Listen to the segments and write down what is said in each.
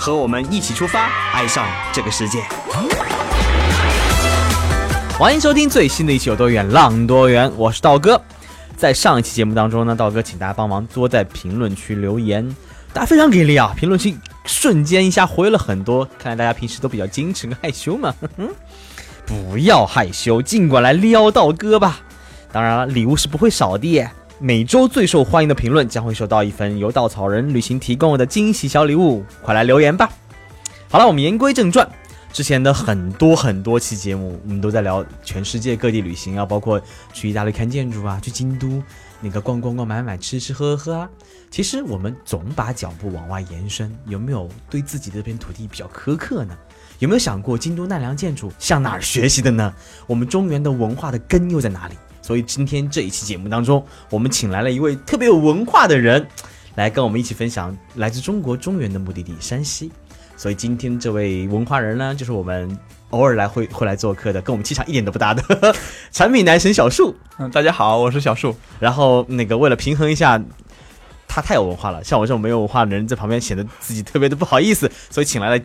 和我们一起出发，爱上这个世界。欢迎收听最新的一期《有多远浪多远》，我是道哥。在上一期节目当中呢，道哥请大家帮忙多在评论区留言，大家非常给力啊！评论区瞬间一下回了很多，看来大家平时都比较矜持跟害羞嘛。不要害羞，尽管来撩道哥吧。当然了，礼物是不会少的。每周最受欢迎的评论将会收到一份由稻草人旅行提供的惊喜小礼物，快来留言吧。好了，我们言归正传。之前的很多很多期节目，我们都在聊全世界各地旅行啊，包括去意大利看建筑啊，去京都那个逛逛逛、买买吃吃喝喝啊。其实我们总把脚步往外延伸，有没有对自己这片土地比较苛刻呢？有没有想过京都奈良建筑向哪儿学习的呢？我们中原的文化的根又在哪里？所以今天这一期节目当中，我们请来了一位特别有文化的人，来跟我们一起分享来自中国中原的目的地山西。所以今天这位文化人呢，就是我们偶尔来会会来做客的，跟我们气场一点都不搭的 产品男神小树。嗯，大家好，我是小树。然后那个为了平衡一下，他太有文化了，像我这种没有文化的人在旁边显得自己特别的不好意思，所以请来了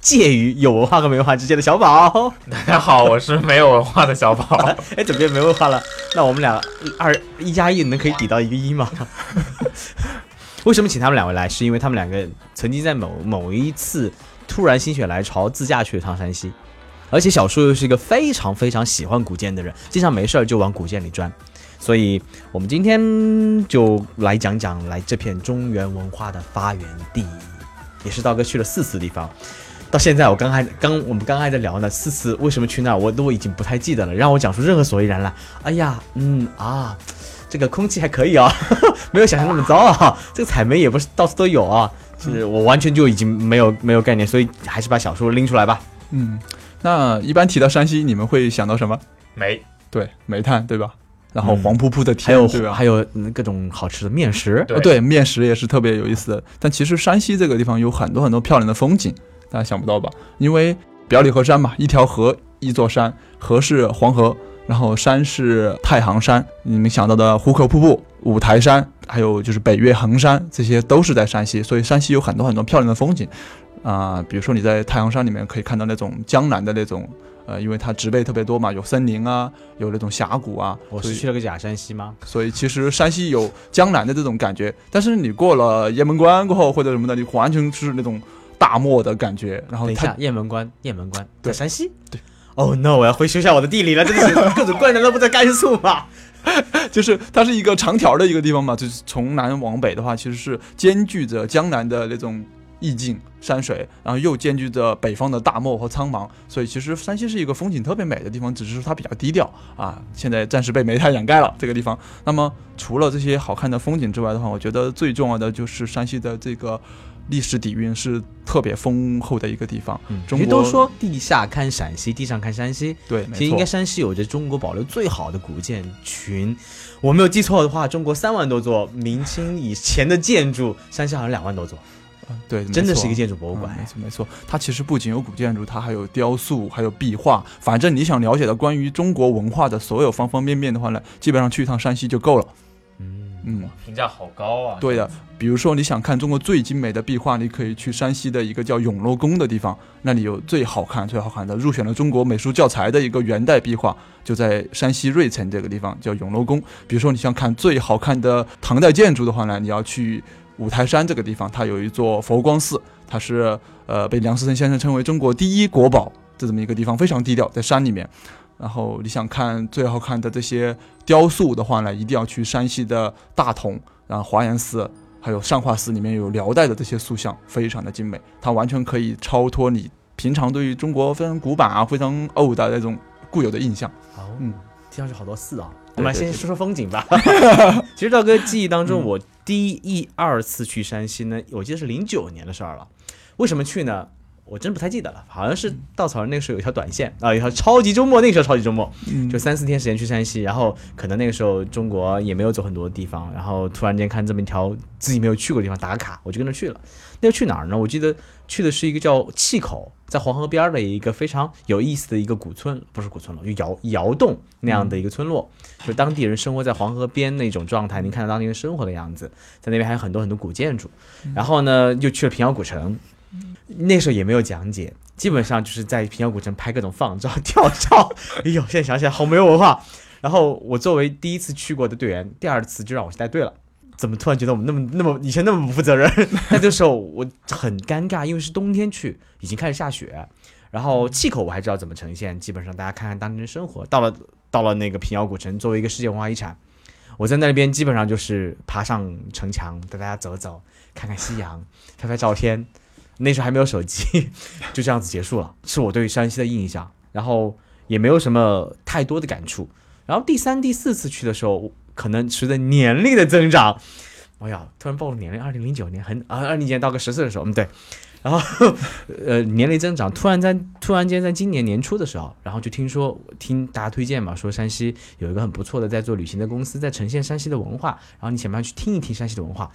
介于有文化和没文化之间的小宝。大 家好，我是没有文化的小宝。哎，怎么变没文化了？那我们俩二一加一能可以抵到一个一吗？为什么请他们两位来？是因为他们两个曾经在某某一次突然心血来潮自驾去了趟山西，而且小叔又是一个非常非常喜欢古建的人，经常没事儿就往古建里钻，所以我们今天就来讲讲来这片中原文化的发源地，也是道哥去了四次地方，到现在我刚还刚我们刚还在聊呢，思思为什么去那儿我都已经不太记得了，让我讲出任何所以然来，哎呀，嗯啊。这个空气还可以啊，没有想象那么糟啊。这个采煤也不是到处都有啊，是我完全就已经没有没有概念，所以还是把小说拎出来吧。嗯，那一般提到山西，你们会想到什么？煤，对，煤炭，对吧？然后黄扑扑的天，对吧？还有各种好吃的面食，对，面食也是特别有意思的。但其实山西这个地方有很多很多漂亮的风景，大家想不到吧？因为表里河山嘛，一条河，一座山，河是黄河。然后山是太行山，你们想到的壶口瀑布、五台山，还有就是北岳恒山，这些都是在山西。所以山西有很多很多漂亮的风景，啊，比如说你在太行山里面可以看到那种江南的那种，呃，因为它植被特别多嘛，有森林啊，有那种峡谷啊。我是去了个假山西吗？所以其实山西有江南的这种感觉，但是你过了雁门关过后或者什么的，你完全是那种大漠的感觉。然后等一下，雁门关，雁门关在山西。对。Oh no！我要回修一下我的地理了，真的是 各种关难都不在甘肃 嘛？就是它是一个长条的一个地方嘛，就是从南往北的话，其实是兼具着江南的那种意境山水，然后又兼具着北方的大漠和苍茫，所以其实山西是一个风景特别美的地方，只是说它比较低调啊。现在暂时被煤炭掩盖了这个地方。那么除了这些好看的风景之外的话，我觉得最重要的就是山西的这个。历史底蕴是特别丰厚的一个地方。嗯，中国都说地下看陕西，地上看山西。对，其实应该山西有着中国保留最好的古建群。我没有记错的话，中国三万多座明清以前的建筑，山西好像两万多座。对，真的是一个建筑博物馆。没错，没错。它其实不仅有古建筑，它还有雕塑，还有壁画。反正你想了解的关于中国文化的所有方方面面的话呢，基本上去一趟山西就够了。嗯，评价好高啊！对的，比如说你想看中国最精美的壁画，你可以去山西的一个叫永乐宫的地方，那里有最好看、最好看的，入选了中国美术教材的一个元代壁画，就在山西芮城这个地方叫永乐宫。比如说你想看最好看的唐代建筑的话呢，你要去五台山这个地方，它有一座佛光寺，它是呃被梁思成先生称为中国第一国宝的这么一个地方，非常低调，在山里面。然后你想看最好看的这些雕塑的话呢，一定要去山西的大同，然后华严寺，还有善化寺，里面有辽代的这些塑像，非常的精美，它完全可以超脱你平常对于中国非常古板啊、非常 old 的那种固有的印象。哦，嗯，听上去好多寺啊。我们先说说风景吧。其实道哥记忆当中，我第一二次去山西呢，我记得是零九年的事儿了。为什么去呢？我真不太记得了，好像是稻草人那个时候有一条短线啊，一条超级周末，那个时候超级周末，就三四天时间去山西，然后可能那个时候中国也没有走很多地方，然后突然间看这么一条自己没有去过的地方打卡，我就跟着去了。那个去哪儿呢？我记得去的是一个叫气口，在黄河边的一个非常有意思的一个古村，不是古村落，就窑窑洞那样的一个村落，就当地人生活在黄河边那种状态，您看到当地人生活的样子，在那边还有很多很多古建筑，然后呢又去了平遥古城。那时候也没有讲解，基本上就是在平遥古城拍各种放照、跳照。哎呦，现在想起来好没有文化。然后我作为第一次去过的队员，第二次就让我去带队了。怎么突然觉得我们那么那么以前那么不负责任？那这时候我很尴尬，因为是冬天去，已经开始下雪。然后气口我还知道怎么呈现，基本上大家看看当地人生活。到了到了那个平遥古城，作为一个世界文化遗产，我在那边基本上就是爬上城墙，带大家走走，看看夕阳，拍拍照片。那时候还没有手机，就这样子结束了，是我对山西的印象，然后也没有什么太多的感触。然后第三、第四次去的时候，可能随着年龄的增长，哎呀，突然暴露年龄，二零零九年很啊，二零年到个十岁的时候，嗯对，然后 呃年龄增长，突然在突然间在今年年初的时候，然后就听说听大家推荐嘛，说山西有一个很不错的在做旅行的公司在呈现山西的文化，然后你想不想去听一听山西的文化？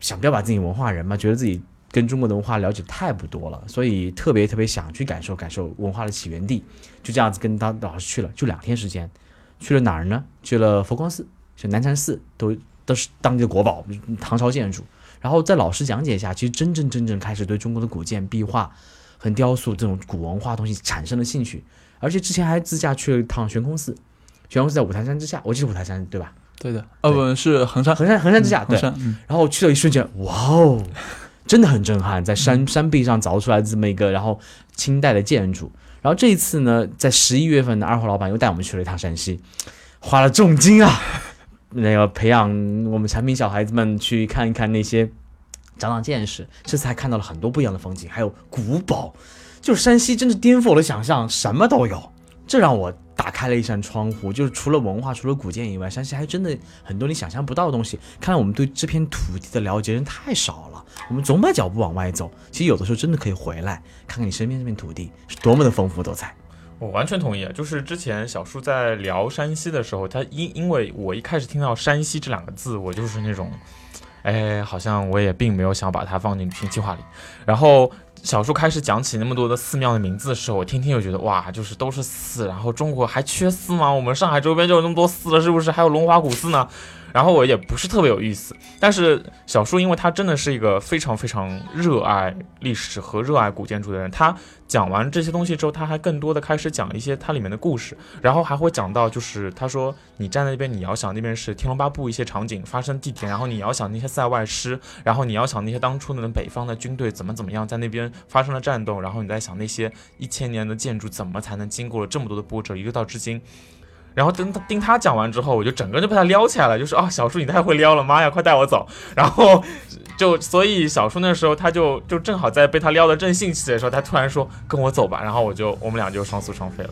想不要把自己文化人嘛，觉得自己。跟中国的文化了解太不多了，所以特别特别想去感受感受文化的起源地，就这样子跟当老师去了，就两天时间，去了哪儿呢？去了佛光寺，就南禅寺，都都是当地的国宝，唐朝建筑。然后在老师讲解下，其实真正真正开始对中国的古建、壁画和雕塑这种古文化东西产生了兴趣，而且之前还自驾去了一趟悬空寺，悬空寺在五台山之下，我记得五台山对吧？对的，呃不是衡山，衡山衡山之下，对。然后去了一瞬间，哇哦！真的很震撼，在山山壁上凿出来这么一个，然后清代的建筑。然后这一次呢，在十一月份呢，二号老板又带我们去了一趟山西，花了重金啊，那个培养我们产品小孩子们去看一看那些，长长见识。这次还看到了很多不一样的风景，还有古堡，就是山西真是颠覆我的想象，什么都有。这让我打开了一扇窗户，就是除了文化，除了古建以外，山西还真的很多你想象不到的东西。看来我们对这片土地的了解人太少了。我们总把脚步往外走，其实有的时候真的可以回来看看你身边这片土地是多么的丰富多彩。我完全同意啊！就是之前小叔在聊山西的时候，他因因为我一开始听到山西这两个字，我就是那种，哎，好像我也并没有想把它放进旅行计划里。然后小叔开始讲起那么多的寺庙的名字的时候，我天天就觉得哇，就是都是寺。然后中国还缺寺吗？我们上海周边就有那么多寺了，是不是？还有龙华古寺呢？然后我也不是特别有意思，但是小叔因为他真的是一个非常非常热爱历史和热爱古建筑的人，他讲完这些东西之后，他还更多的开始讲一些它里面的故事，然后还会讲到就是他说你站在那边，你要想那边是《天龙八部》一些场景发生地点，然后你要想那些塞外师，然后你要想那些当初的北方的军队怎么怎么样在那边发生了战斗，然后你在想那些一千年的建筑怎么才能经过了这么多的波折，一直到至今。然后等他听他讲完之后，我就整个就被他撩起来了，就是啊，小叔你太会撩了，妈呀，快带我走！然后就所以小叔那时候他就就正好在被他撩的正兴起的时候，他突然说跟我走吧，然后我就我们俩就双宿双飞了，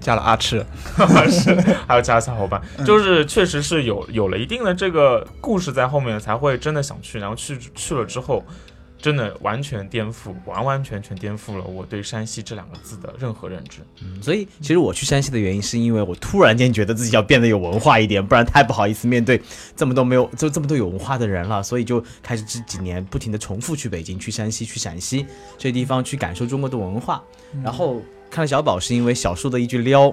加了阿赤，是 还有加了小伙伴，就是确实是有有了一定的这个故事在后面，才会真的想去，然后去去了之后。真的完全颠覆，完完全全颠覆了我对山西这两个字的任何认知。嗯，所以其实我去山西的原因，是因为我突然间觉得自己要变得有文化一点，不然太不好意思面对这么多没有就这么多有文化的人了。所以就开始这几年不停的重复去北京、去山西、去陕西这些地方去感受中国的文化。然后看了小宝，是因为小树的一句撩，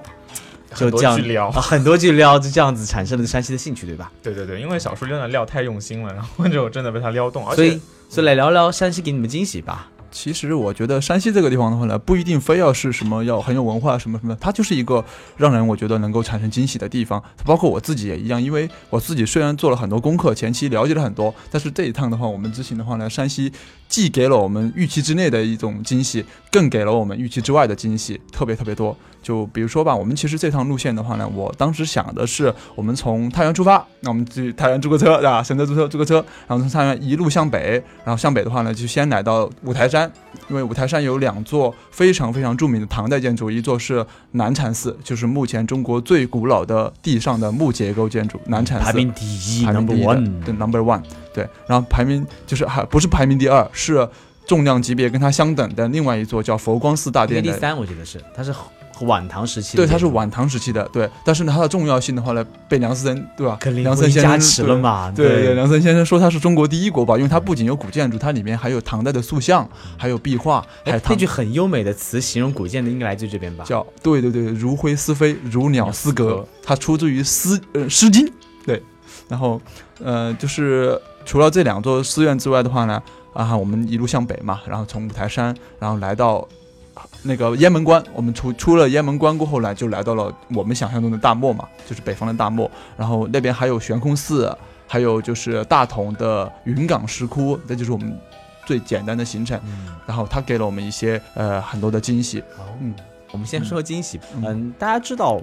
就这样撩很多句撩，就这样子产生了山西的兴趣，对吧？对对对，因为小树真的撩太用心了，然后就真的被他撩动，而且。所以来聊聊山西给你们惊喜吧。其实我觉得山西这个地方的话呢，不一定非要是什么要很有文化什么什么，它就是一个让人我觉得能够产生惊喜的地方。包括我自己也一样，因为我自己虽然做了很多功课，前期了解了很多，但是这一趟的话，我们之行的话呢，山西既给了我们预期之内的一种惊喜，更给了我们预期之外的惊喜，特别特别多。就比如说吧，我们其实这趟路线的话呢，我当时想的是，我们从太原出发，那我们去太原租个车，对吧？选择租车租个车，然后从太原一路向北，然后向北的话呢，就先来到五台山，因为五台山有两座非常非常著名的唐代建筑，一座是南禅寺，就是目前中国最古老的地上的木结构建筑，南禅寺。排名第一，number one，对，number one，对，然后排名就是还不是排名第二，是。重量级别跟它相等的另外一座叫佛光寺大殿的，第三我觉得是它是晚唐时期的对，它是晚唐时期的，对。但是呢，它的重要性的话呢，被梁思成对吧？跟梁思成先加持了嘛？对梁森先生说它是中国第一国宝，因为它不仅有古建筑，它里面还有唐代的塑像，还有壁画，还有那句很优美的词形容古建的应该来自这边吧？叫对对对，如灰似飞，如鸟似歌，它出自于诗呃《诗经》。对，然后呃，就是除了这两座寺院之外的话呢，啊，我们一路向北嘛，然后从五台山，然后来到那个雁门关。我们出出了雁门关过后呢，就来到了我们想象中的大漠嘛，就是北方的大漠。然后那边还有悬空寺，还有就是大同的云冈石窟，这就是我们最简单的行程。嗯，然后他给了我们一些呃很多的惊喜。好，嗯，我们先说惊喜。嗯嗯，大家知道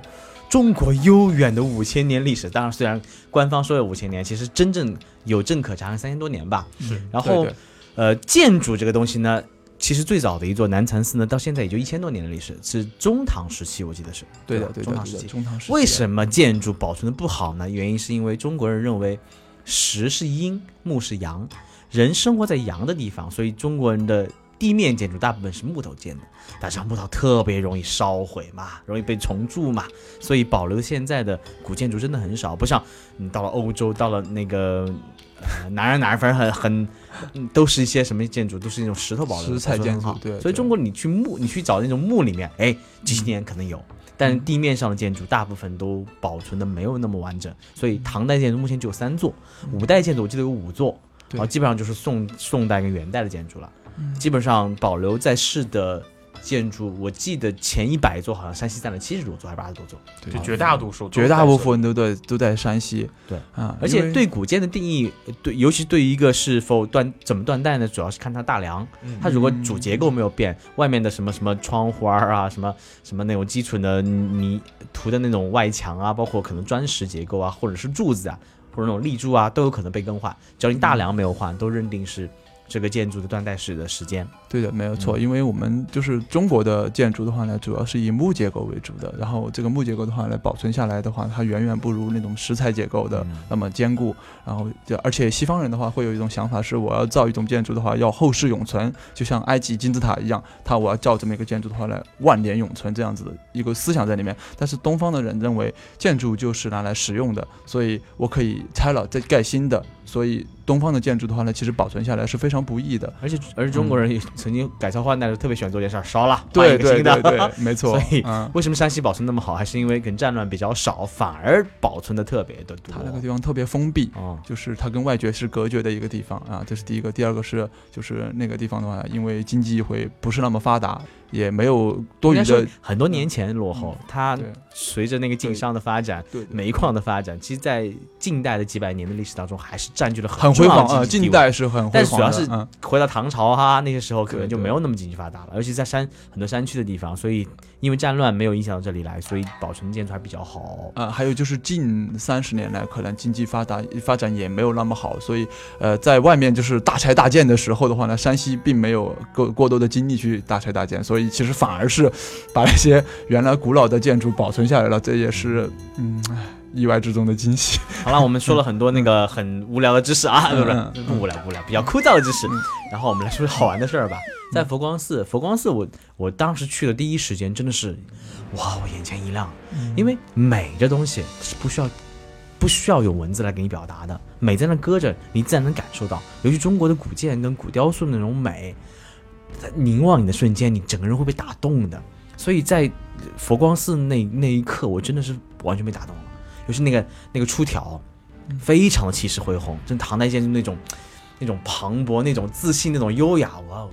中国悠远的五千年历史，当然虽然官方说有五千年，其实真正有证可查三千多年吧。是然后对对呃，建筑这个东西呢，其实最早的一座南禅寺呢，到现在也就一千多年的历史，是中唐时期，我记得是。对的，对的，中唐时期。中唐时期。为什么建筑保存的不好呢？原因是因为中国人认为石是阴，木是阳，人生活在阳的地方，所以中国人的地面建筑大部分是木头建的。但是木头特别容易烧毁嘛，容易被虫蛀嘛，所以保留现在的古建筑真的很少，不像你到了欧洲，到了那个。呃，哪儿哪儿，反正很很，嗯都是一些什么建筑，都是那种石头保留的，石材建筑对对所以中国你去墓，你去找那种墓里面，哎，几十年可能有，但是地面上的建筑大部分都保存的没有那么完整，所以唐代建筑目前只有三座，五代建筑我记得有五座，然后基本上就是宋宋代跟元代的建筑了，嗯基本上保留在世的建筑，我记得前一百座好像山西占了七十多座还是八十多座，对就绝大多数，绝大部分都在都在山西。对啊，而且对古建的定义，呃对，尤其对于一个是否断怎么断代呢，主要是看它大梁。嗯它如果主结构没有变，外面的什么什么窗花啊，什么什么那种基础的泥涂的那种外墙啊，包括可能砖石结构啊，或者是柱子啊，或者那种立柱啊，都有可能被更换。只要你大梁没有换，都认定是这个建筑的断代史的时间。对的，没有错，嗯因为我们就是中国的建筑的话呢，主要是以木结构为主的，然后这个木结构的话呢，保存下来的话，它远远不如那种石材结构的嗯那么坚固。然后就而且西方人的话会有一种想法是，我要造一种建筑的话，要后世永存，就像埃及金字塔一样，它我要造这么一个建筑的话呢，万年永存这样子的一个思想在里面。但是东方的人认为建筑就是拿来使用的，所以我可以拆了再盖新的。所以东方的建筑的话呢，其实保存下来是非常不易的。而且而且中国人也曾经改朝换代的时候特别喜欢做这件事儿，烧了换对一个新的。对对对，没错。所以嗯，为什么山西保存那么好？还是因为跟战乱比较少，反而保存的特别的多。它那个地方特别封闭，哦，就是它跟外界是隔绝的一个地方啊，这是第一个。第二个是，就是那个地方的话，因为经济会不是那么发达，也没有多余的，很多年前落后，它随着那个经商的发展、对，对煤矿的发展，其实，在近代的几百年的历史当中，还是占据了很辉煌啊，近代是很辉但主要是回到唐朝哈，那些时候可能就没有那么经济发达了，尤其在山很多山区的地方，所以因为战乱没有影响到这里来，所以保存建筑还比较好。啊，还有就是近三十年来，可能经济发达发展也没有那么好，所以呃，在外面就是大拆大建的时候的话呢，山西并没有过过多的精力去大拆大建，所以其实反而是把那些原来古老的建筑保存下来了，这也是嗯，意外之中的惊喜。好了，我们说了很多那个很无聊的知识啊，不嗯是不无聊不无聊，比较枯燥的知识嗯。然后我们来说说好玩的事儿吧。在佛光寺，佛光寺我我当时去的第一时间真的是，哇，我眼前一亮，因为美这东西是不需要不需要用文字来给你表达的，美在那搁着，你自然能感受到。尤其中国的古建跟古雕塑那种美，在凝望你的瞬间，你整个人会被打动的。所以在佛光寺那那一刻，我真的是完全被打动了。尤其那个那个出挑，非常的气势恢宏，真唐代建筑那种那种磅礴、那种自信、那种优雅，哇哦！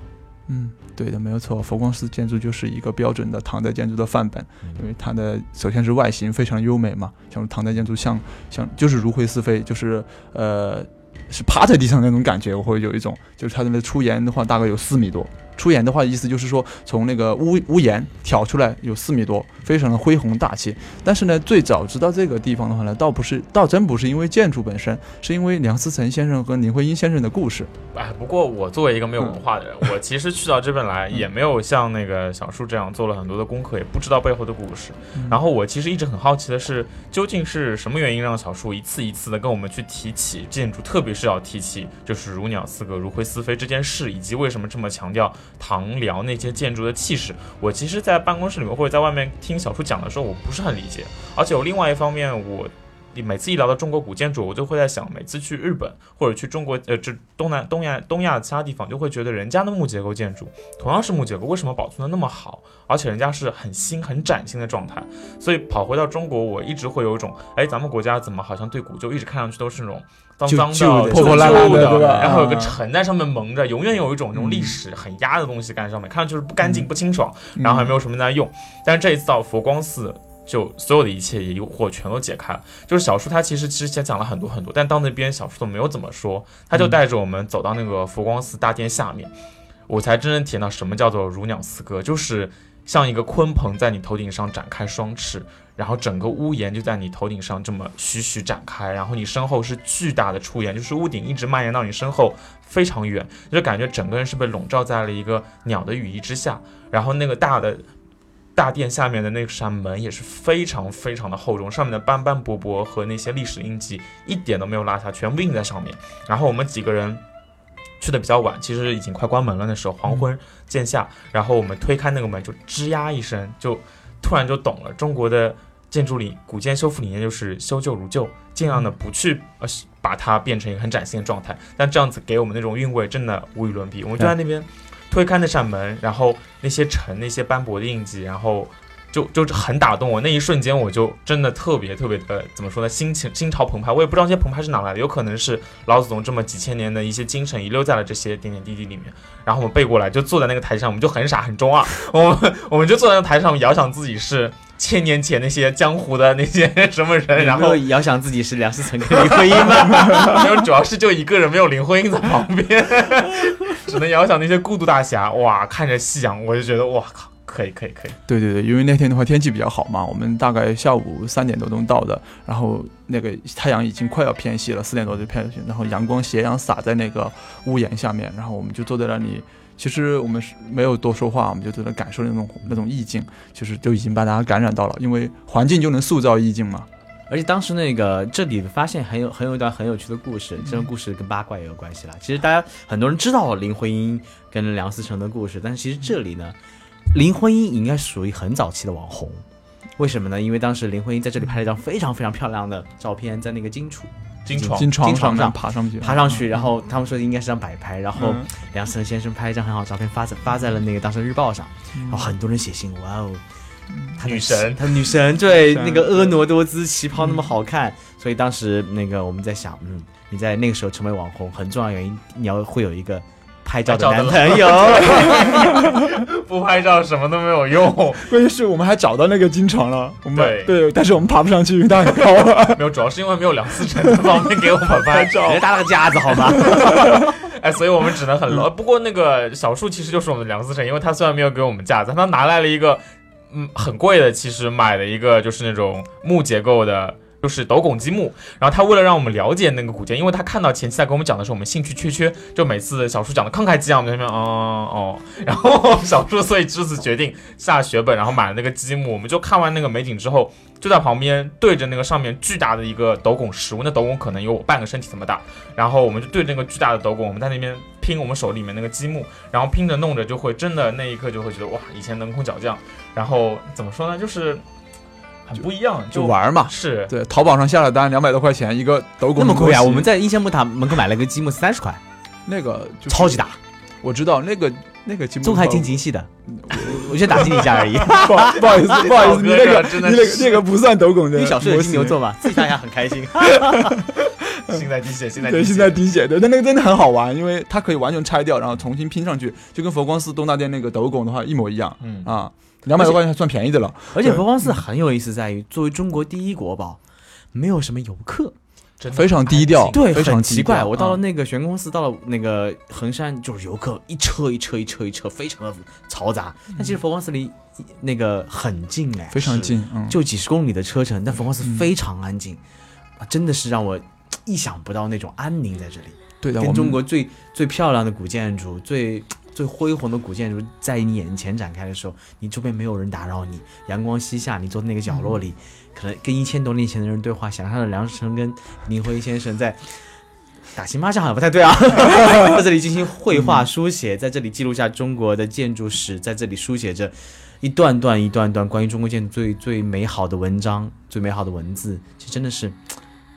嗯，对的，没有错。佛光寺建筑就是一个标准的唐代建筑的范本，因为它的首先是外形非常优美嘛，像唐代建筑像像就是如灰似飞，就是呃是趴在地上那种感觉，我会有一种就是它的出檐的话大概有四米多，出檐的话，意思就是说从那个屋屋檐挑出来有四米多，非常的恢宏大气。但是呢，最早知道这个地方的话呢，倒不是，倒真不是因为建筑本身，是因为梁思成先生和林徽因先生的故事。哎，不过我作为一个没有文化的人，我其实去到这边来也没有像那个小树这样做了很多的功课，也不知道背后的故事。然后我其实一直很好奇的是，究竟是什么原因让小树一次一次的跟我们去提起建筑，特别是要提起就是如鸟似歌、如灰似飞这件事，以及为什么这么强调唐辽那些建筑的气势。我其实，在办公室里面或者在外面听小树讲的时候，我不是很理解。而且我另外一方面，我每次一聊到中国古建筑，我就会在想，每次去日本或者去中国，呃，这东南、东亚、东亚其他地方，就会觉得人家的木结构建筑同样是木结构，为什么保存的那么好？而且人家是很新、很崭新的状态。所以跑回到中国，我一直会有一种，哎，咱们国家怎么好像对古旧一直看上去都是那种脏脏的、破破烂烂的，然后有个尘在上面蒙着，永远有一种那种历史很压的东西在上面，看上去是不干净、不清爽，然后还没有什么在用。但是这一次到佛光寺。就所有的一切疑惑全都解开了。就是小叔他其实之前讲了很多很多，但到那边小叔都没有怎么说，他就带着我们走到那个佛光寺大殿下面，我才真正体验到什么叫做如鸟似歌，就是像一个鲲鹏在你头顶上展开双翅，然后整个屋檐就在你头顶上这么徐徐展开，然后你身后是巨大的出檐，就是屋顶一直蔓延到你身后非常远，就感觉整个人是被笼罩在了一个鸟的羽翼之下，然后那个大的。大殿下面的那扇门也是非常非常的厚重，上面的斑斑驳驳和那些历史印记一点都没有落下，全部印在上面。然后我们几个人去的比较晚，其实已经快关门了。那时候黄昏渐下，然后我们推开那个门，就吱呀一声，就突然就懂了。中国的建筑里古建修复理念就是修旧如旧，尽量的不去呃把它变成一个很崭新的状态。但这样子给我们那种韵味真的无与伦比。我们就在那边。推开那扇门，然后那些尘、那些斑驳的印记，然后就就很打动我。那一瞬间，我就真的特别特别的怎么说呢？心情心潮澎湃。我也不知道这些澎湃是哪来的，有可能是老祖宗这么几千年的一些精神遗留在了这些点点滴滴里面。然后我们背过来，就坐在那个台上，我们就很傻很中二。我们我们就坐在那台上，遥想自己是千年前那些江湖的那些 什么人，然后遥想自己是梁思成跟林徽因吗？没有，主要是就一个人，没有林徽因在旁边。只能遥想那些孤独大侠，哇，看着夕阳，我就觉得哇靠，可以可以可以。对对对，因为那天的话天气比较好嘛，我们大概下午三点多钟到的，然后那个太阳已经快要偏西了，四点多就偏西，然后阳光斜阳洒在那个屋檐下面，然后我们就坐在那里，其实我们是没有多说话，我们就在那感受那种那种意境，就是就已经把大家感染到了，因为环境就能塑造意境嘛。而且当时那个这里发现很有很有一段很有趣的故事，这个故事跟八卦也有关系啦。其实大家很多人知道林徽因跟梁思成的故事，但是其实这里呢，林徽因应该属于很早期的网红。为什么呢？因为当时林徽因在这里拍了一张非常非常漂亮的照片，在那个金床金床金床上爬上去爬上去，然后他们说应该是张摆拍，然后梁思成先生拍一张很好照片发在发在了那个当时日报上，然后很多人写信，哇哦。女神，她女神，对那个婀娜多姿，旗袍那么好看，所以当时那个我们在想，嗯，你在那个时候成为网红，很重要原因，你要会有一个拍照的男朋友，不拍照什么都没有用。关键是我们还找到那个金床了，我们对，但是我们爬不上去，因为它很高。没有，主要是因为没有梁思成方便给我们拍照，别搭了个架子好吗？哎，所以我们只能很 low。不过那个小树其实就是我们的梁思成，因为他虽然没有给我们架子，他拿来了一个。嗯，很贵的，其实买了一个就是那种木结构的，就是斗拱积木。然后他为了让我们了解那个古建，因为他看到前期在跟我们讲的时候，我们兴趣缺缺，就每次小叔讲的慷慨激昂，我们在那边哦哦。然后小叔所以这次决定下血本，然后买了那个积木。我们就看完那个美景之后，就在旁边对着那个上面巨大的一个斗拱石物，那斗拱可能有我半个身体这么大。然后我们就对着那个巨大的斗拱，我们在那边拼我们手里面那个积木，然后拼着弄着就会真的那一刻就会觉得哇，以前能空脚匠。然后怎么说呢？就是很不一样，就玩嘛。是对，淘宝上下了单，两百多块钱一个斗拱，那么贵啊！我们在英仙木塔门口买了个积木，三十块，那个超级大。我知道那个那个积木，中还挺精细的，我先打击一下而已。不好意思，不好意思，你那个你那个那个不算斗拱的，你小时候金牛座嘛，自己想想很开心。心在滴血，心在对，心在滴血。对，但那个真的很好玩，因为它可以完全拆掉，然后重新拼上去，就跟佛光寺东大殿那个斗拱的话一模一样。嗯啊。两百多块钱算便宜的了，而且佛光寺很有意思，在于作为中国第一国宝，没有什么游客，真的非常低调对，非常奇怪。我到了嗯那个悬空寺，到了那个衡山，就是游客一车一车一车一车，非常的嘈杂。但其实佛光寺离那个很近哎，非常近，嗯，就几十公里的车程，但佛光寺嗯非常安静，啊，真的是让我意想不到那种安宁在这里。对的，跟中国最最漂亮的古建筑、最最恢宏的古建筑在你眼前展开的时候，你周边没有人打扰你，阳光西下，你坐在那个角落里，可能跟一千多年前的人对话，想象的梁思成跟林徽先生在。打情骂俏好像不太对啊，在这里进行绘画书写，在这里记录下中国的建筑史，在这里书写着一段段一段段关于中国建筑最最美好的文章、最美好的文字，其实真的是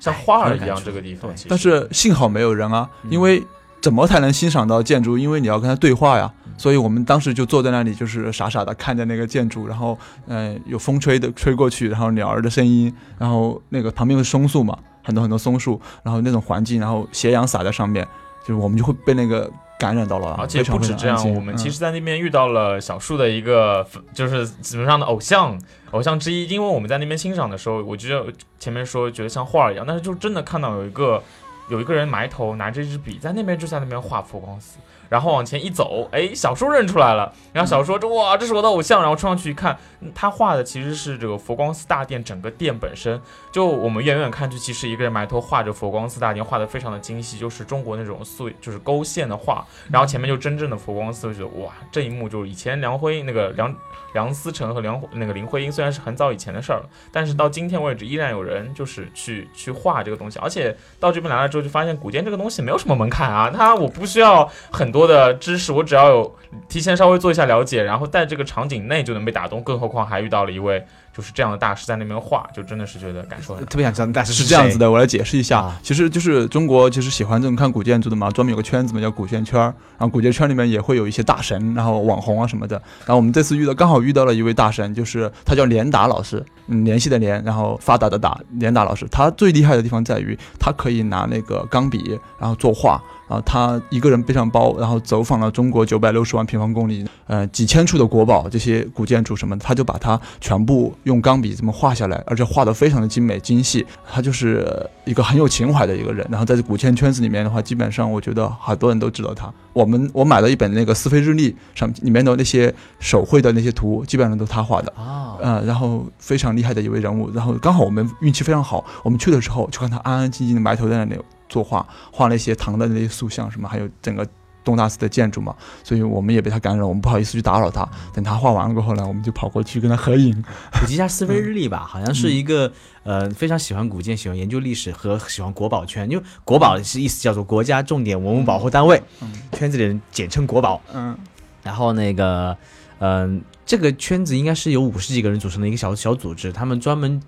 像花儿一样，这个地方但是幸好没有人啊，因为怎么才能欣赏到建筑？因为你要跟他对话呀。所以我们当时就坐在那里，就是傻傻的看着那个建筑，然后嗯、呃有风吹的吹过去，然后鸟儿的声音，然后那个旁边是松树嘛，很多很多松树，然后那种环境，然后斜阳洒在上面，就是我们就会被那个感染到了啊，而且不止这样，我们其嗯实在那边遇到了小树的一个，就是基本上的偶像，偶像之一。因为我们在那边欣赏的时候，我觉得前面说觉得像画儿一样，但是就真的看到有一个有一个人埋头拿着一支笔在那边就在那边画佛光寺，然后往前一走，哎，小叔认出来了，然后小叔说：“哇，这是我的偶像。”然后冲上去一看，嗯他画的其实是这个佛光寺大殿整个殿本身。就我们远远看去，其实一个人埋头画着佛光寺大殿，画的非常的精细，就是中国那种素就是勾线的画。然后前面就真正的佛光寺，就觉得哇，这一幕就是以前梁辉那个梁梁思成和梁那个林徽因虽然是很早以前的事儿了，但是到今天为止依然有人就是去去画这个东西，而且到这边来了之后就发现古建这个东西没有什么门槛啊，它我不需要很多的知识，我只要有提前稍微做一下了解，然后在这个场景内就能被打动，更何况还遇到了一位就是这样的大师在那边画，就真的是觉得感受很。特别想知道大师谁是这样子的，我来解释一下，啊其实就是中国就是喜欢这种看古建筑的嘛，专门有个圈子嘛，叫古建圈，然后古建圈里面也会有一些大神，然后网红啊什么的。然后我们这次遇到刚好遇到了一位大神，就是他叫连达老师，嗯，联系的联，然后发达的达，连达老师。他最厉害的地方在于，他可以拿那个钢笔，然后作画。然后他一个人背上包，然后走访了中国九百六十万平方公里，呃，几千处的国宝，这些古建筑什么的，他就把它全部用钢笔这么画下来，而且画得非常的精美精细。他就是一个很有情怀的一个人。然后在这古建圈子里面的话，基本上我觉得好多人都知道他。我们我买了一本那个《思飞日历》，上里面的那些手绘的那些图，基本上都是他画的。啊，呃，然后非常厉害的一位人物，然后刚好我们运气非常好，我们去的时候就看他安安静静的埋头在那里作画，画了一些唐代的那些塑像什么，还有整个东大寺的建筑嘛，所以我们也被他感染，我们不好意思去打扰他。等他画完了过后呢，我们就跑过去跟他合影。普及一下思维日历吧，好像是一个呃非常喜欢古建、喜欢研究历史和喜欢国宝圈，因为国宝是意思叫做国家重点文物保护单位，圈子里人简称国宝。嗯，然后那个嗯、这个圈子应该是由五十几个人组成的一个小小组织，他们专门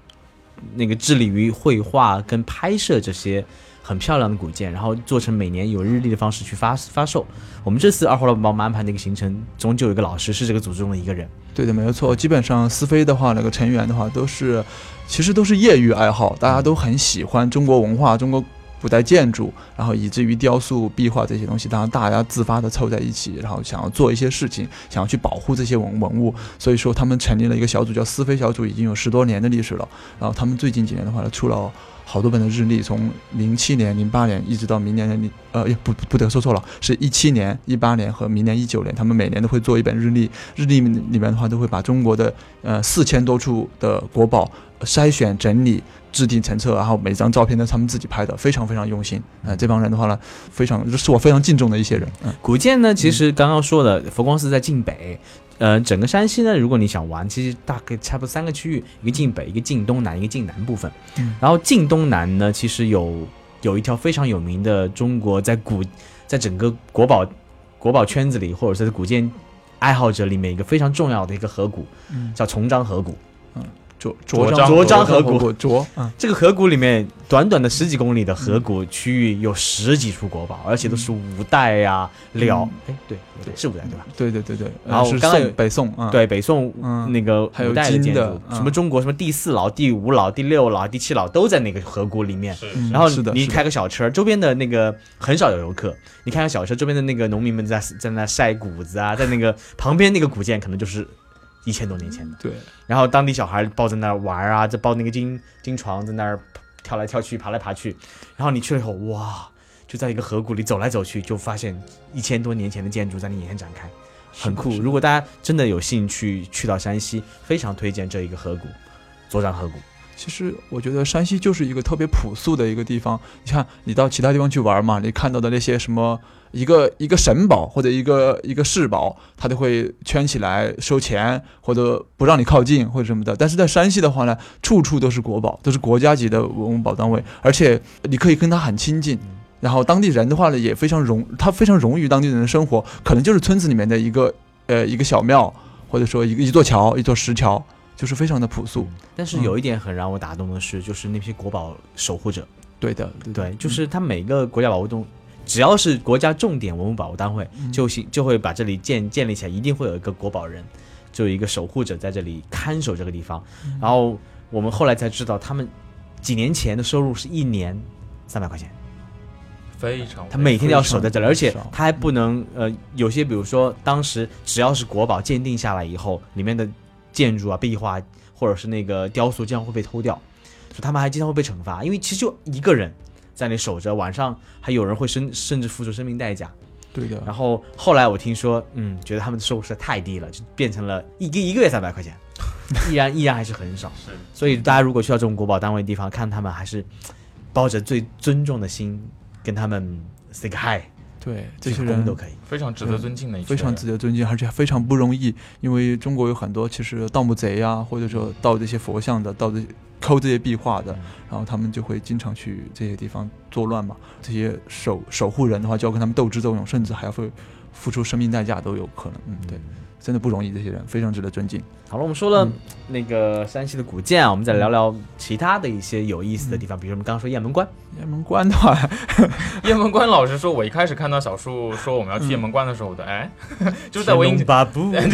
那个致力于绘画跟拍摄这些。很漂亮的古建，然后做成每年有日历的方式去发发售。我们这次二胡老板帮我们安排的一个行程，终究有一个老师是这个组织中的一个人。对的，没有错。基本上思飞的话，那个成员的话都是，其实都是业余爱好，大家都很喜欢中国文化、中国古代建筑，然后以至于雕塑、壁画这些东西，当然大家自发的凑在一起，然后想要做一些事情，想要去保护这些文文物，所以说他们成立了一个小组，叫思飞小组，已经有十多年的历史了。然后他们最近几年的话，出了。好多本的日历，从零七年、零八年一直到明年的零呃，不不不得，说错了，是一七年、一八年和明年一九年，他们每年都会做一本日历。日历里面的话，都会把中国的呃四千多处的国宝筛选整理、制定成册，然后每张照片都是他们自己拍的，非常非常用心。呃，这帮人的话呢，非常是我非常敬重的一些人。嗯，古建呢，其实刚刚说的佛光寺在晋北，呃，整个山西呢，如果你想玩，其实大概差不多三个区域，一个晋北，一个晋东南，一个晋南部分。嗯然后晋东南呢，其实有有一条非常有名的中国在古在整个国宝国宝圈子里，或者是古建爱好者里面一个非常重要的一个河谷，嗯叫崇章河谷。卓卓章卓章河谷谷卓，嗯这个河谷里面，短短的十几公里的河谷区域有十几处国宝，而且都是五代呀、辽，哎，对对，是五代对吧？对对对对，然后呃是刚北宋，嗯，对，北宋嗯那个还有五代的建筑金的，嗯什么中国什么第四老、第五老、第六老、第七老都在那个河谷里面。然后，是的你开个小车，周边的那个很少有游客。你开个小车，周边的那个农民们在在那晒谷子啊，在那个旁边那个古建可能就是一千多年前的。对，然后当地小孩抱在那儿玩啊，在抱那个金金床在那儿跳来跳去，爬来爬去。然后你去了以后，哇，就在一个河谷里走来走去，就发现一千多年前的建筑在你眼前展开，很酷。如果大家真的有兴趣去到山西，非常推荐这一个河谷——左掌河谷。其实我觉得山西就是一个特别朴素的一个地方。你看，你到其他地方去玩嘛，你看到的那些什么一个一个神宝或者一个一个市宝，它都会圈起来收钱或者不让你靠近或者什么的。但是在山西的话呢，处处都是国宝，都是国家级的文物保单位，而且你可以跟它很亲近。然后当地人的话呢，也非常融，他非常融于当地人的生活，可能就是村子里面的一个呃一个小庙，或者说一个一座桥，一座石桥。就是非常的朴素，但是有一点很让我打动的是，就是那批国宝守护者。对的，对，就是他每个国家保护动，只要是国家重点文物保护单位，就行就会把这里建建立起来，一定会有一个国宝人，就有一个守护者在这里看守这个地方。然后我们后来才知道，他们几年前的收入是一年三百块钱，非常。他每天都要守在这里，而且他还不能呃，有些比如说当时只要是国宝鉴定下来以后，里面的。建筑啊，壁画或者是那个雕塑，经常会被偷掉，所以他们还经常会被惩罚。因为其实就一个人在那守着，晚上还有人会甚甚至付出生命代价。对的。然后后来我听说，嗯，觉得他们的收入实在太低了，就变成了一个一个月三百块钱，依然依然还是很少。是。所以大家如果去到这种国宝单位地方，看他们还是抱着最尊重的心跟他们 say hi。对，这些人都可以，非常值得尊敬的，非常值得尊敬，而且非常不容易。因为中国有很多其实盗墓贼呀，或者说盗这些佛像的，盗这抠这些壁画的，然后他们就会经常去这些地方作乱嘛。这些守守护人的话，就要跟他们斗智斗勇，甚至还要会付出生命代价都有可能。嗯，对。真的不容易，这些人非常值得尊敬。好了，我们说了那个山西的古建啊，我们再聊聊其他的一些有意思的地方，比如我们刚刚说雁门关。雁门关的话，雁门关，老实说，我一开始看到小树说我们要去雁门关的时候，我的哎，就是在我印象，对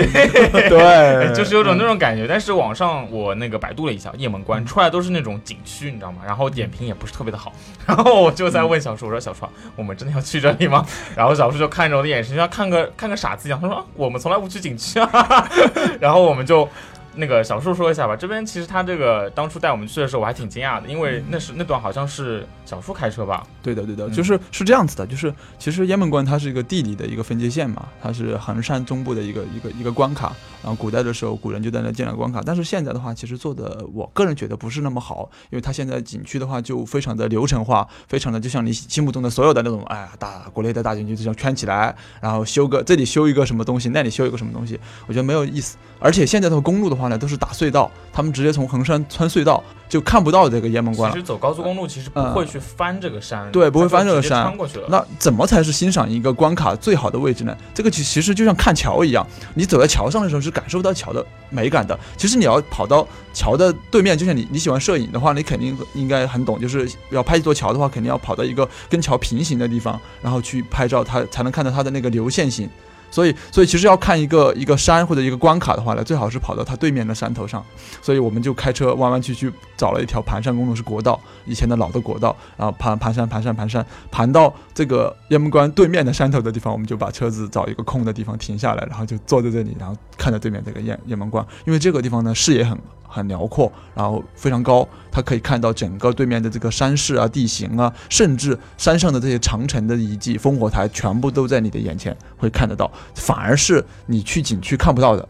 对，就是有种那种感觉。但是网上我那个百度了一下，雁门关出来都是那种景区，你知道吗？然后点评也不是特别的好。然后我就在问小树，我说小树，我们真的要去这里吗？然后小树就看着我的眼神，像看个看个傻子一样，他说我们从来不去景区啊。然后我们就。那个小树说一下吧，这边其实他这个当初带我们去的时候，我还挺惊讶的，因为那是那段好像是小树开车吧？对的，对的，就是是这样子的，就是其实雁门关它是一个地理的一个分界线嘛，它是衡山中部的一个一个一个关卡，然后古代的时候古人就在那建了关卡，但是现在的话，其实做的我个人觉得不是那么好，因为它现在景区的话就非常的流程化，非常的就像你心目中的所有的那种，哎呀，大国内的大景区就像圈起来，然后修个这里修一个什么东西，那里修一个什么东西，我觉得没有意思，而且现在的公路的话呢，都是打隧道。他们直接从衡山穿隧道，就看不到这个雁门关了。其实走高速公路其实不会去翻这个山，对，不会翻这个山，穿过去了。那怎么才是欣赏一个关卡最好的位置呢？这个其其实就像看桥一样，你走在桥上的时候是感受不到桥的美感的。其实你要跑到桥的对面，就像你你喜欢摄影的话，你肯定应该很懂，就是要拍一座桥的话，肯定要跑到一个跟桥平行的地方，然后去拍照，它才能看到它的那个流线型。所以，所以其实要看一个一个山或者一个关卡的话呢，最好是跑到它对面的山头上。所以我们就开车弯弯曲曲找了一条盘山公路，是国道，以前的老的国道，然后盘盘山盘山盘山盘到这个雁门关对面的山头的地方，我们就把车子找一个空的地方停下来，然后就坐在这里，然后看着对面这个雁雁门关，因为这个地方呢视野很。很辽阔，然后非常高，它可以看到整个对面的这个山势啊、地形啊，甚至山上的这些长城的遗迹、烽火台，全部都在你的眼前会看得到，反而是你去景区看不到的。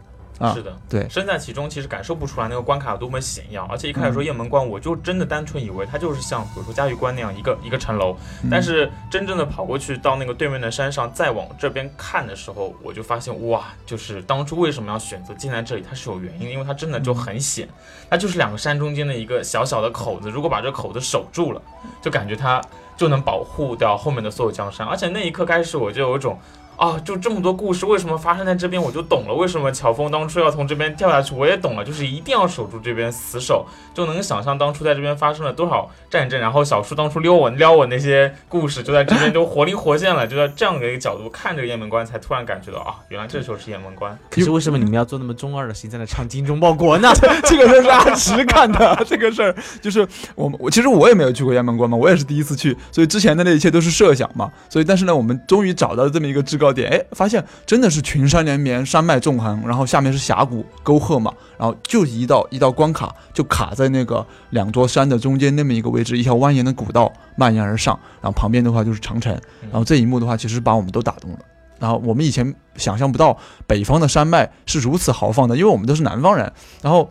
是的，对，身在其中其实感受不出来那个关卡有多么险要，而且一开始说雁门关，我就真的单纯以为它就是像比如说嘉峪关那样一个一个城楼，但是真正的跑过去到那个对面的山上，再往这边看的时候，我就发现哇，就是当初为什么要选择建在这里，它是有原因的，因为它真的就很险，它就是两个山中间的一个小小的口子，如果把这口子守住了，就感觉它就能保护掉后面的所有江山，而且那一刻开始我就有一种。啊，就这么多故事，为什么发生在这边，我就懂了。为什么乔峰当初要从这边跳下去，我也懂了，就是一定要守住这边，死守，就能想象当初在这边发生了多少战争。然后小叔当初撩我撩我那些故事，就在这边就活灵活现了。就在这样的一个角度看这个雁门关，才突然感觉到啊，原来这就是雁门关。可是为什么你们要做那么中二的心，在那唱精忠报国呢？这个事儿是阿驰干的，这个事儿就是我我其实我也没有去过雁门关嘛，我也是第一次去，所以之前的那一切都是设想嘛。所以但是呢，我们终于找到了这么一个至高。到点，哎，发现真的是群山连绵，山脉纵横，然后下面是峡谷沟壑嘛，然后就一道一道关卡就卡在那个两座山的中间那么一个位置，一条蜿蜒的古道蔓延而上，然后旁边的话就是长城，然后这一幕的话其实把我们都打动了。然后我们以前想象不到北方的山脉是如此豪放的，因为我们都是南方人。然后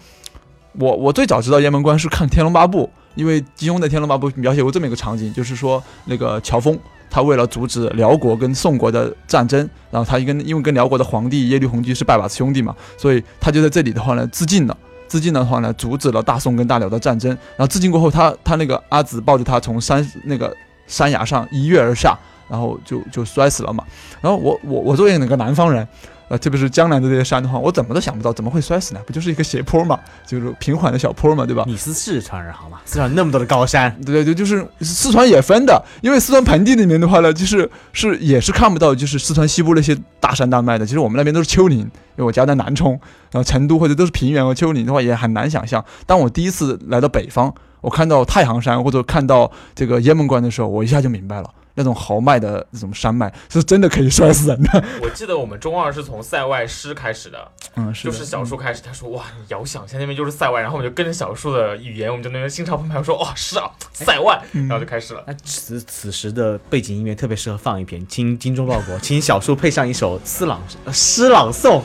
我我最早知道雁门关是看《天龙八部》，因为金庸在《天龙八部》描写过这么一个场景，就是说那个乔峰他为了阻止辽国跟宋国的战争，然后他跟因为跟辽国的皇帝耶律洪基是拜把子兄弟嘛，所以他就在这里的话呢自尽了。自尽的话呢，阻止了大宋跟大辽的战争。然后自尽过后，他他那个阿紫抱着他从山那个山崖上一跃而下。然后就就摔死了嘛。然后我我我作为那个南方人，呃，特别是江南的这些山的话，我怎么都想不到怎么会摔死呢？不就是一个斜坡嘛，就是平缓的小坡嘛，对吧？你是四川人好吗？四川那么多的高山，对对对，就是四川也分的，因为四川盆地里面的话呢，就是是也是看不到，就是四川西部那些大山大脉的。其实我们那边都是丘陵，因为我家在南充，然后成都或者都是平原和丘陵的话，也很难想象。当我第一次来到北方，我看到太行山或者看到这个雁门关的时候，我一下就明白了。那种豪迈的那种山脉是真的可以摔死人的。我记得我们中二是从塞外诗开始的，嗯，就是小树开始，他说哇，遥想现在那边就是塞外，然后我们就跟着小树的语言，我们就那边心潮澎湃，说哦是啊，塞外，然后就开始了。那此此时的背景音乐特别适合放一篇《听精忠报国》，请小树配上一首诗朗诗朗诵。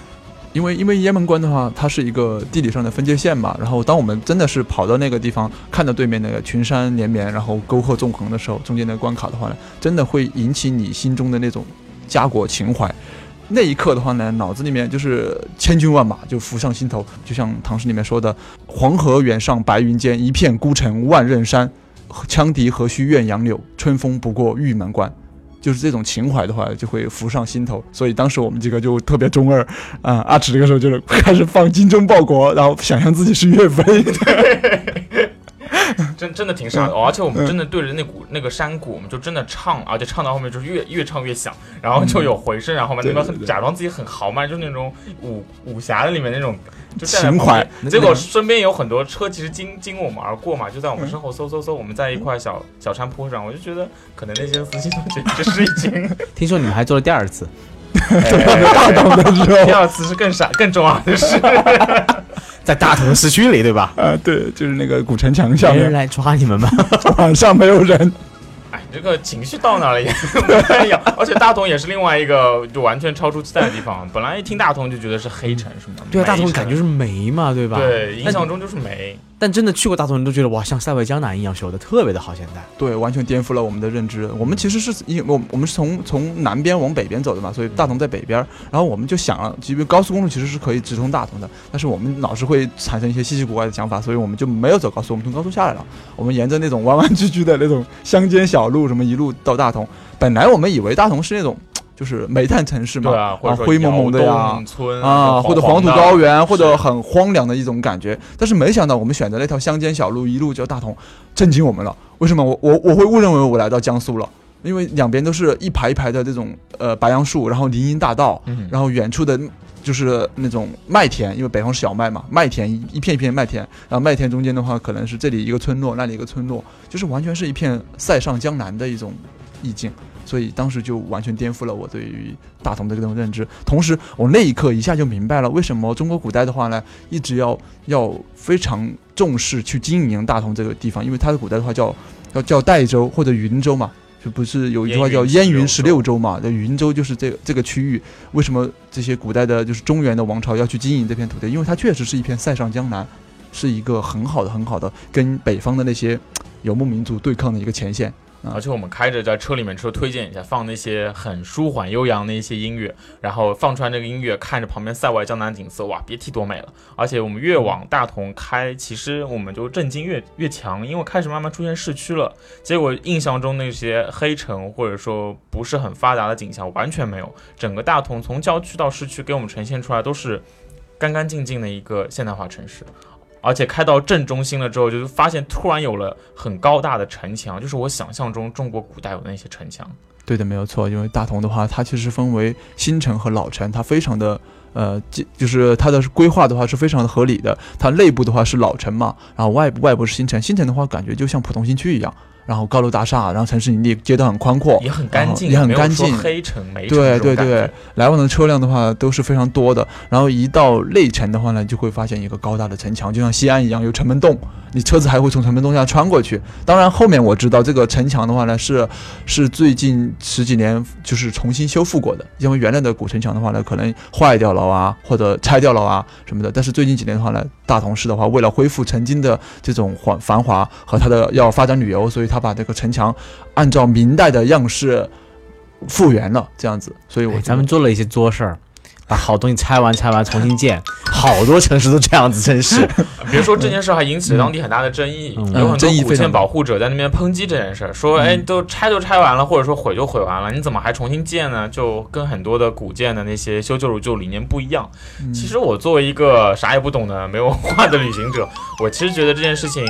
因为因为雁门关的话，它是一个地理上的分界线嘛。然后当我们真的是跑到那个地方，看到对面那个群山连绵，然后沟壑纵横的时候，中间的关卡的话呢，真的会引起你心中的那种家国情怀。那一刻的话呢，脑子里面就是千军万马就浮上心头，就像唐诗里面说的：“黄河远上白云间，一片孤城万仞山。羌笛何须怨杨柳，春风不过玉门关。”就是这种情怀的话，就会浮上心头，所以当时我们几个就特别中二啊！阿驰这个时候就是开始放《精忠报国》，然后想象自己是岳飞，真真的挺傻的，而且我们真的对着那股那个山谷，我们就真的唱，而且唱到后面就是越越唱越响，然后就有回声，然后嘛那边假装自己很豪迈，就是那种武武侠的里面那种。就情怀，结果身边有很多车，其实经经我们而过嘛，就在我们身后嗖嗖嗖，我们在一块小小山坡上，我就觉得可能那些司机都觉得这是已经。听说你们还做了第二次，大同的时候，第二次是更傻更重要的事，在大同市区里，对吧？啊，对，就是那个古城墙下，没人来抓你们吗？晚 上没有人。哎这个情绪到哪了也 没有，而且大同也是另外一个就完全超出期待的地方。本来一听大同就觉得是黑城，是吗？对啊，大同感觉是煤嘛，对吧？对，印象中就是煤。但真的去过大同人都觉得哇，像塞外江南一样修的特别的好。现在对，完全颠覆了我们的认知。我们其实是因我我们是从从南边往北边走的嘛，所以大同在北边。然后我们就想了，其实高速公路其实是可以直通大同的，但是我们老是会产生一些稀奇古怪的想法，所以我们就没有走高速，我们从高速下来了。我们沿着那种弯弯曲曲的那种乡间小路，什么一路到大同。本来我们以为大同是那种。就是煤炭城市嘛，啊，灰蒙蒙的呀，啊，或者黄土高原，或者很荒凉的一种感觉。但是没想到我们选择那条乡间小路，一路就大同，震惊我们了。为什么？我我我会误认为我来到江苏了，因为两边都是一排一排的这种呃白杨树，然后林荫大道，然后远处的就是那种麦田，因为北方是小麦嘛，麦田一片一片麦田，然后麦田中间的话，可能是这里一个村落，那里一个村落，就是完全是一片塞上江南的一种意境。所以当时就完全颠覆了我对于大同的这种认知。同时，我那一刻一下就明白了，为什么中国古代的话呢，一直要要非常重视去经营大同这个地方，因为它的古代的话叫叫叫代州或者云州嘛，就不是有一句话叫燕云十六州嘛？那云州就是这这个区域。为什么这些古代的就是中原的王朝要去经营这片土地？因为它确实是一片塞上江南，是一个很好的很好的跟北方的那些游牧民族对抗的一个前线。而且我们开着在车里面车推荐一下，放那些很舒缓悠扬的一些音乐，然后放出来这个音乐，看着旁边塞外江南景色，哇，别提多美了。而且我们越往大同开，其实我们就震惊越越强，因为开始慢慢出现市区了。结果印象中那些黑城或者说不是很发达的景象完全没有，整个大同从郊区到市区给我们呈现出来都是干干净净的一个现代化城市。而且开到正中心了之后，就是发现突然有了很高大的城墙，就是我想象中中国古代有那些城墙。对的，没有错。因为大同的话，它其实分为新城和老城，它非常的呃，就就是它的规划的话是非常的合理的。它内部的话是老城嘛，然后外部外部是新城。新城的话，感觉就像普通新区一样，然后高楼大厦，然后城市林立，街道很宽阔，也很干净，也很干净黑城没城对对对，来往的车辆的话都是非常多的。然后一到内城的话呢，就会发现一个高大的城墙，就像西安一样有城门洞，你车子还会从城门洞下穿过去。当然后面我知道这个城墙的话呢，是是最近十几年就是重新修复过的，因为原来的古城墙的话呢，可能坏掉了啊，或者拆掉了啊什么的。但是最近几年的话呢，大同市的话，为了恢复曾经的这种繁繁华和它的要发展旅游，所以它把这个城墙按照明代的样式复原了，这样子。所以我咱们做了一些作事儿，把好东西拆完拆完重新建，好多城市都这样子，真是。别说这件事还引起了当地很大的争议，嗯有很多古建保护者在那边抨击这件事儿，说：“哎，都拆就拆完了，或者说毁就毁完了，你怎么还重新建呢？”就跟很多的古建的那些修旧如旧理念不一样。嗯其实我作为一个啥也不懂的、没文化的旅行者，我其实觉得这件事情。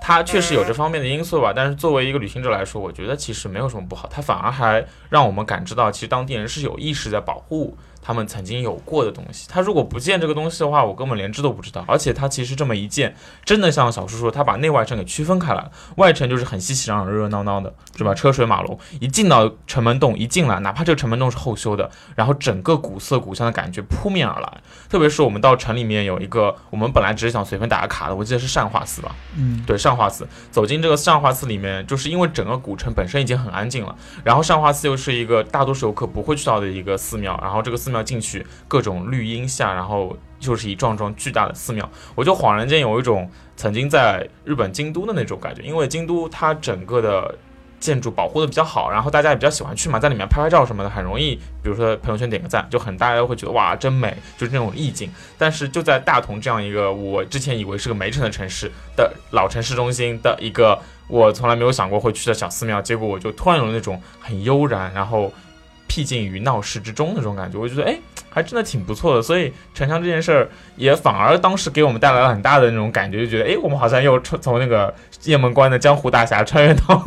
它确实有这方面的因素吧，但是作为一个旅行者来说，我觉得其实没有什么不好，它反而还让我们感知到，其实当地人是有意识在保护他们曾经有过的东西。他如果不见这个东西的话，我根本连知都不知道。而且他其实这么一建，真的像小叔说，他把内外城给区分开来了。外城就是很熙熙攘攘、热热闹闹的，是吧？车水马龙，一进到城门洞，一进来，哪怕这个城门洞是后修的，然后整个古色古香的感觉扑面而来。特别是我们到城里面有一个，我们本来只是想随便打个卡的，我记得是善化寺吧，嗯，对，善化寺走进这个善化寺里面，就是因为整个古城本身已经很安静了，然后善化寺又是一个大多数游客不会去到的一个寺庙，然后这个寺庙进去各种绿荫下，然后就是一幢幢巨大的寺庙，我就恍然间有一种曾经在日本京都的那种感觉，因为京都它整个的。建筑保护的比较好，然后大家也比较喜欢去嘛，在里面拍拍照什么的，很容易，比如说朋友圈点个赞，就很大家都会觉得哇真美，就是那种意境。但是就在大同这样一个我之前以为是个没城的城市的老城市中心的一个我从来没有想过会去的小寺庙，结果我就突然有那种很悠然，然后僻静于闹市之中的那种感觉，我觉得哎，还真的挺不错的。所以城墙这件事儿也反而当时给我们带来了很大的那种感觉，就觉得哎，我们好像又从从那个雁门关的江湖大侠穿越到，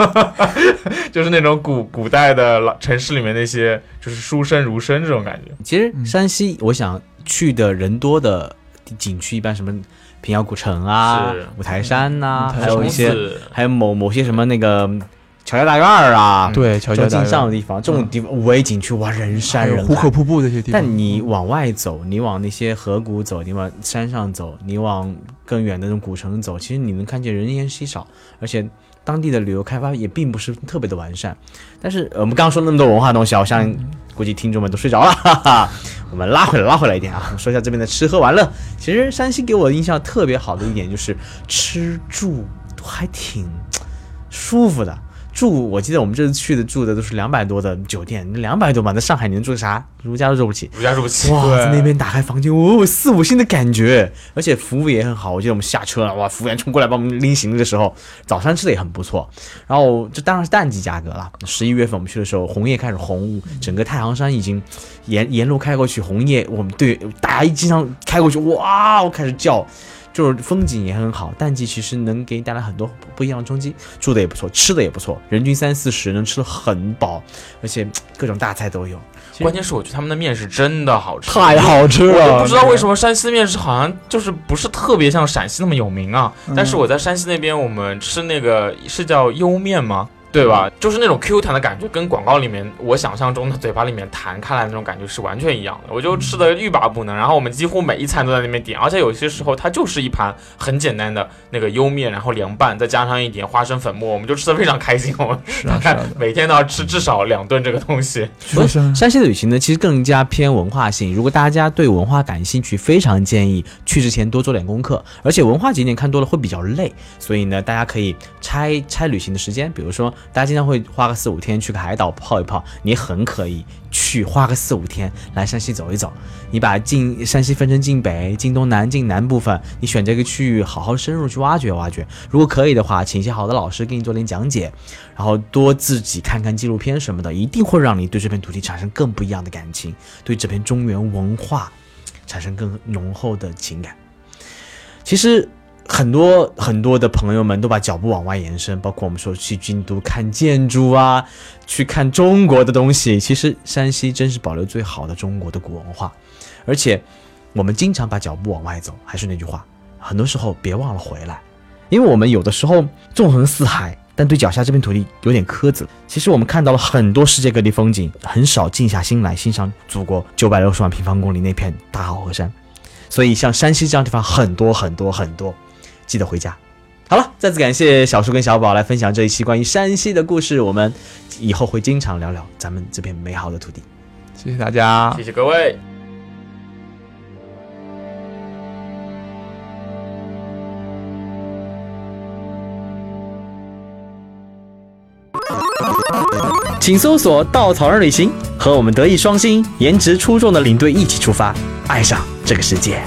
就是那种古古代的老城市里面那些就是书生儒生这种感觉。其实嗯山西，我想去的人多的景区，一般什么平遥古城啊、五台山呐、嗯还有一些，还有某某些什么那个乔家大院儿啊，嗯对，乔这种家大院近上的地方，这种地方五 A 景区哇，人山人海壶口。瀑布这些地方。但你往外走，你往那些河谷走，你往山上走，你往更远的那种古城走，其实你能看见人烟稀少，而且当地的旅游开发也并不是特别的完善。但是呃我们刚刚说那么多文化东西啊，我相信估计听众们都睡着了，哈哈。我们拉回来，拉回来一点啊，说一下这边的吃喝玩乐。其实山西给我的印象特别好的一点就是吃住都还挺舒服的。住，我记得我们这次去的住的都是两百多的酒店，两百多嘛，在上海你能住啥？如家都住不起。如家住不起。哇，在那边打开房间，哦，四五星的感觉，而且服务也很好。我记得我们下车了，哇，服务员冲过来帮我们拎行李的时候，早餐吃的也很不错。然后这当然是淡季价格了，十一月份我们去的时候，红叶开始红，整个太行山已经沿沿路开过去，红叶我们对大家一经常开过去，哇，我开始叫。就是风景也很好，淡季其实能给你带来很多不一样的冲击，住的也不错，吃的也不错，人均三四十能吃的很饱，而且各种大菜都有。关键是我觉得他们的面是真的好吃，太好吃了，我不知道为什么山西的面食好像就是不是特别像陕西那么有名啊。但是我在山西那边，我们吃那个是叫莜面吗？对吧？就是那种 Q 弹的感觉，跟广告里面我想象中的嘴巴里面弹开来那种感觉是完全一样的。我就吃的欲罢不能，然后我们几乎每一餐都在那边点，而且有些时候它就是一盘很简单的那个莜面，然后凉拌，再加上一点花生粉末，我们就吃的非常开心。我们是每天都要吃至少两顿这个东西。山西的旅行呢，其实更加偏文化性。如果大家对文化感兴趣，非常建议去之前多做点功课。而且文化景点看多了会比较累，所以呢，大家可以拆拆旅行的时间。比如说，大家经常会花个四五天去个海岛泡一泡，你很可以去花个四五天来山西走一走。你把晋山西分成晋北、晋东南、晋南部分，你选这个区域好好深入去挖掘挖掘。如果可以的话，请一些好的老师给你做点讲解，然后多自己看看纪录片什么的，一定会让你对这片土地产生更不一样的感情，对这片中原文化产生更浓厚的情感。其实很多很多的朋友们都把脚步往外延伸，包括我们说去京都看建筑啊，去看中国的东西。其实山西真是保留最好的中国的古文化，而且我们经常把脚步往外走。还是那句话，很多时候别忘了回来，因为我们有的时候纵横四海，但对脚下这片土地有点苛责。其实我们看到了很多世界各地风景，很少静下心来欣赏祖国九百六十万平方公里那片大好河山。所以像山西这样地方很多很多很多。记得回家。好了，再次感谢小叔跟小宝来分享这一期关于山西的故事。我们以后会经常聊聊咱们这片美好的土地。谢谢大家，谢谢各位。请搜索“稻草人旅行”，和我们德艺双馨、颜值出众的领队一起出发，爱上这个世界。